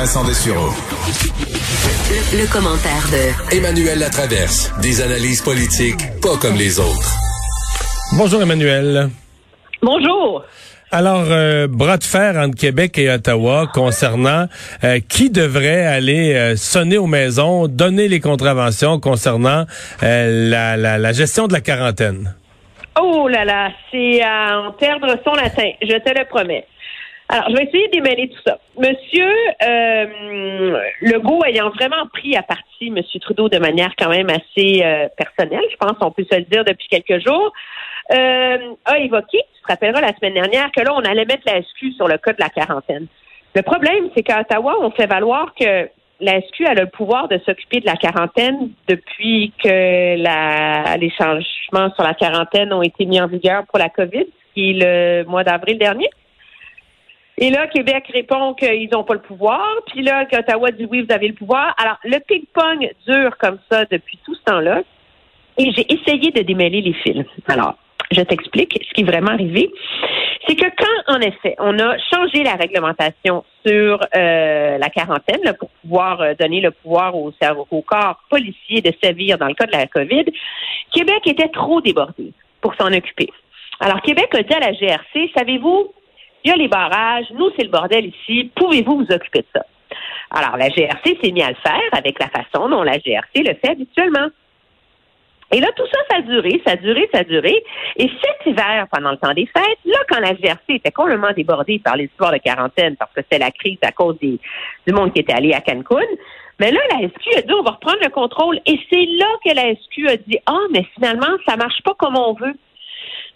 Vincent Dessureau. Le, le commentaire de Emmanuel Latraverse. Des analyses politiques pas comme les autres. Bonjour Emmanuel. Bonjour. Alors, euh, bras de fer entre Québec et Ottawa concernant euh, qui devrait aller euh, sonner aux maisons, donner les contraventions concernant la, la, la, gestion de la quarantaine. Oh là là, c'est à en perdre son latin, je te le promets. Alors, je vais essayer d'émêler tout ça. Monsieur euh, Legault ayant vraiment pris à partie M. Trudeau de manière quand même assez personnelle, je pense on peut se le dire depuis quelques jours, euh, a évoqué, tu te rappelleras la semaine dernière, que là, on allait mettre la SQ sur le cas de la quarantaine. Le problème, c'est qu'à Ottawa, on fait valoir que la SQ a le pouvoir de s'occuper de la quarantaine depuis que la, les changements sur la quarantaine ont été mis en vigueur pour la COVID, qui est le mois d'avril dernier. Et là, Québec répond qu'ils n'ont pas le pouvoir. Puis là, qu'Ottawa dit oui, vous avez le pouvoir. Alors, le ping-pong dure comme ça depuis tout ce temps-là. Et j'ai essayé de démêler les fils. Alors, je t'explique ce qui est vraiment arrivé. C'est que quand, en effet, on a changé la réglementation sur euh, la quarantaine pour pouvoir euh, donner le pouvoir au, au corps policier de sévir dans le cas de la COVID, Québec était trop débordé pour s'en occuper. Alors, Québec a dit à la GRC, savez-vous, il y a les barrages, nous, c'est le bordel ici, pouvez-vous vous occuper de ça? Alors, la GRC s'est mis à le faire avec la façon dont la GRC le fait habituellement. Et là, tout ça, ça a duré, ça a duré, ça a duré. Et cet hiver, pendant le temps des fêtes, là, quand la GRC était complètement débordée par l'histoire de quarantaine, parce que c'était la crise à cause du monde qui était allé à Cancun, mais là, la SQ a dit, on va reprendre le contrôle. Et c'est là que la SQ a dit, ah, mais finalement, ça marche pas comme on veut.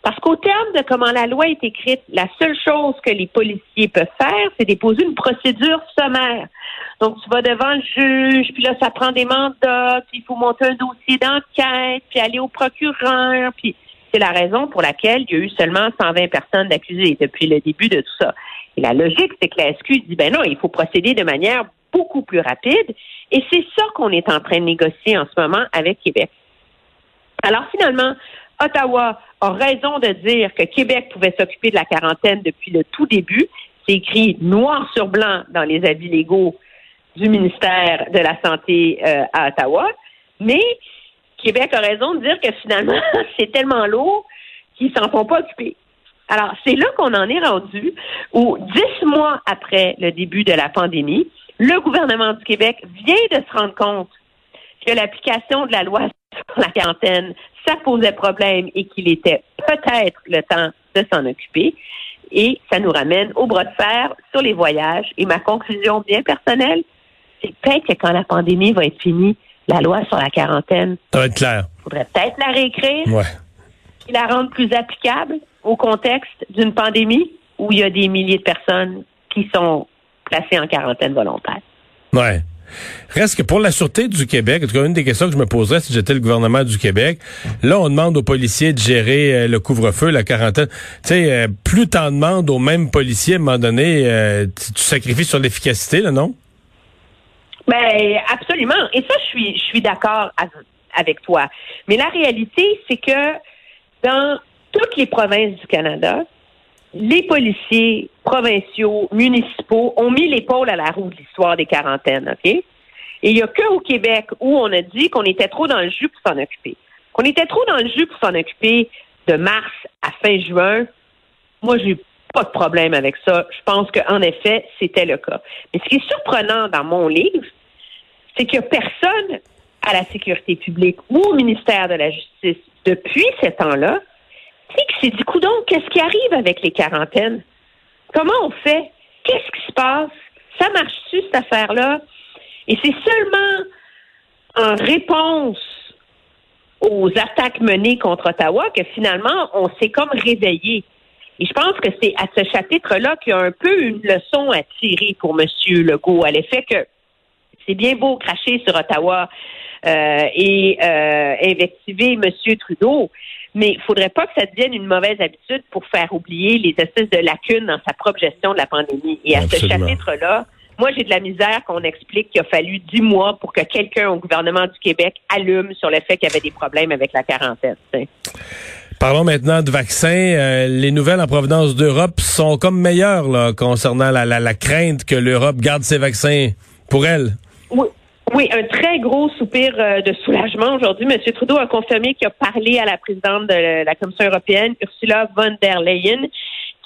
Parce qu'au terme de comment la loi est écrite, la seule chose que les policiers peuvent faire, c'est déposer une procédure sommaire. Donc, tu vas devant le juge, puis là, ça prend des mandats, puis il faut monter un dossier d'enquête, puis aller au procureur, puis c'est la raison pour laquelle il y a eu seulement 120 personnes accusées depuis le début de tout ça. Et la logique, c'est que la SQ dit, ben non, il faut procéder de manière beaucoup plus rapide, et c'est ça qu'on est en train de négocier en ce moment avec Québec. Alors, finalement, Ottawa a raison de dire que Québec pouvait s'occuper de la quarantaine depuis le tout début. C'est écrit noir sur blanc dans les avis légaux du ministère de la Santé euh, à Ottawa. Mais Québec a raison de dire que finalement, c'est tellement lourd qu'ils s'en font pas occuper. Alors, c'est là qu'on en est rendu, où dix mois après le début de la pandémie, le gouvernement du Québec vient de se rendre compte que l'application de la loi sur la quarantaine, ça posait problème et qu'il était peut-être le temps de s'en occuper. Et ça nous ramène au bras de fer sur les voyages. Et ma conclusion bien personnelle, c'est peut-être que quand la pandémie va être finie, la loi sur la quarantaine. Ça va être clair. faudrait peut-être la réécrire. Ouais. Et la rendre plus applicable au contexte d'une pandémie où il y a des milliers de personnes qui sont placées en quarantaine volontaire. Ouais. Reste que pour la sûreté du Québec, en tout cas, une des questions que je me poserais si j'étais le gouvernement du Québec, là, on demande aux policiers de gérer euh, le couvre-feu, la quarantaine. Tu sais, euh, plus t'en demandes aux mêmes policiers, à un moment donné, euh, tu sacrifies sur l'efficacité, là, non? Ben, absolument. Et ça, je suis, je suis d'accord avec toi. Mais la réalité, c'est que dans toutes les provinces du Canada, les policiers provinciaux, municipaux ont mis l'épaule à la roue de l'histoire des quarantaines, OK? Et il n'y a qu'au Québec où on a dit qu'on était trop dans le jus pour s'en occuper. Qu'on était trop dans le jus pour s'en occuper de mars à fin juin. Moi, j'ai pas de problème avec ça. Je pense qu'en effet, c'était le cas. Mais ce qui est surprenant dans mon livre, c'est qu'il n'y a personne à la sécurité publique ou au ministère de la Justice depuis ce temps-là qui s'est dit, donc, qu'est-ce qui arrive avec les quarantaines? Comment on fait? Qu'est-ce qui se passe? Ça marche-tu, cette affaire-là? Et c'est seulement en réponse aux attaques menées contre Ottawa que finalement, on s'est comme réveillé. Et je pense que c'est à ce chapitre-là qu'il y a un peu une leçon à tirer pour M. Legault, à l'effet que c'est bien beau cracher sur Ottawa euh, et euh, invectiver M. Trudeau, mais il faudrait pas que ça devienne une mauvaise habitude pour faire oublier les espèces de lacunes dans sa propre gestion de la pandémie. Et à ce chapitre-là, moi, j'ai de la misère qu'on explique qu'il a fallu dix mois pour que quelqu'un au gouvernement du Québec allume sur le fait qu'il y avait des problèmes avec la quarantaine. Parlons maintenant de vaccins. Euh, les nouvelles en provenance d'Europe sont comme meilleures là, concernant la, la, la crainte que l'Europe garde ses vaccins pour elle. Oui. Oui, un très gros soupir euh, de soulagement aujourd'hui. M. Trudeau a confirmé qu'il a parlé à la présidente de la Commission européenne, Ursula von der Leyen,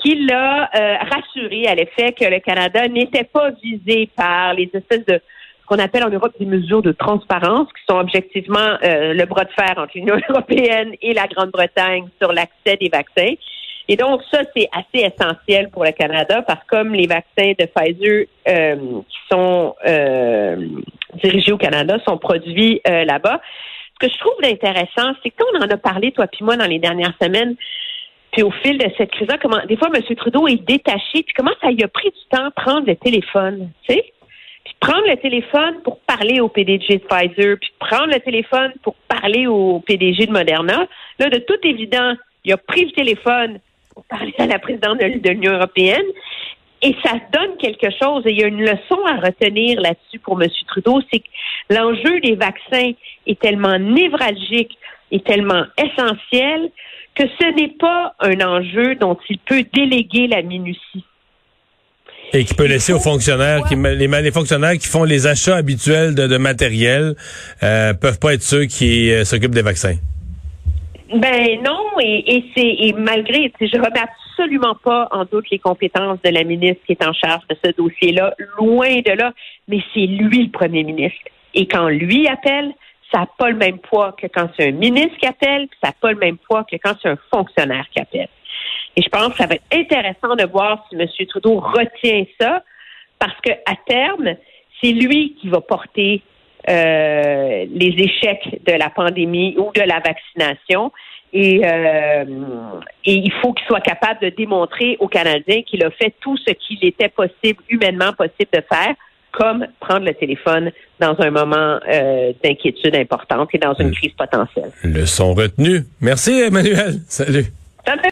qui l'a euh, rassuré à l'effet que le Canada n'était pas visé par les espèces de ce qu'on appelle en Europe des mesures de transparence, qui sont objectivement euh, le bras de fer entre l'Union européenne et la Grande-Bretagne sur l'accès des vaccins. Et donc, ça, c'est assez essentiel pour le Canada parce que comme les vaccins de Pfizer euh, qui sont euh, dirigés au Canada sont produits euh, là-bas, ce que je trouve intéressant, c'est qu'on en a parlé, toi puis moi, dans les dernières semaines, puis au fil de cette crise-là, comment des fois, M. Trudeau est détaché, puis comment ça lui a pris du temps prendre le téléphone, tu sais? Puis prendre le téléphone pour parler au PDG de Pfizer, puis prendre le téléphone pour parler au PDG de Moderna. Là, de toute évidence, il a pris le téléphone pour parler à la présidente de l'Union européenne. Et ça donne quelque chose. Et il y a une leçon à retenir là-dessus pour M. Trudeau, c'est que l'enjeu des vaccins est tellement névralgique et tellement essentiel que ce n'est pas un enjeu dont il peut déléguer la minutie. Et qui peut laisser aux fonctionnaires, qui, les, les fonctionnaires qui font les achats habituels de, de matériel, euh, peuvent pas être ceux qui euh, s'occupent des vaccins. Ben non, et, et c'est et malgré, je remets absolument pas en doute les compétences de la ministre qui est en charge de ce dossier-là, loin de là, mais c'est lui le premier ministre. Et quand lui appelle, ça n'a pas le même poids que quand c'est un ministre qui appelle, ça n'a pas le même poids que quand c'est un fonctionnaire qui appelle. Et je pense que ça va être intéressant de voir si M. Trudeau retient ça, parce que à terme, c'est lui qui va porter euh, les échecs de la pandémie ou de la vaccination. Et, euh, et il faut qu'il soit capable de démontrer aux Canadiens qu'il a fait tout ce qu'il était possible, humainement possible de faire, comme prendre le téléphone dans un moment euh, d'inquiétude importante et dans une crise potentielle. Le son retenu. Merci, Emmanuel. Salut.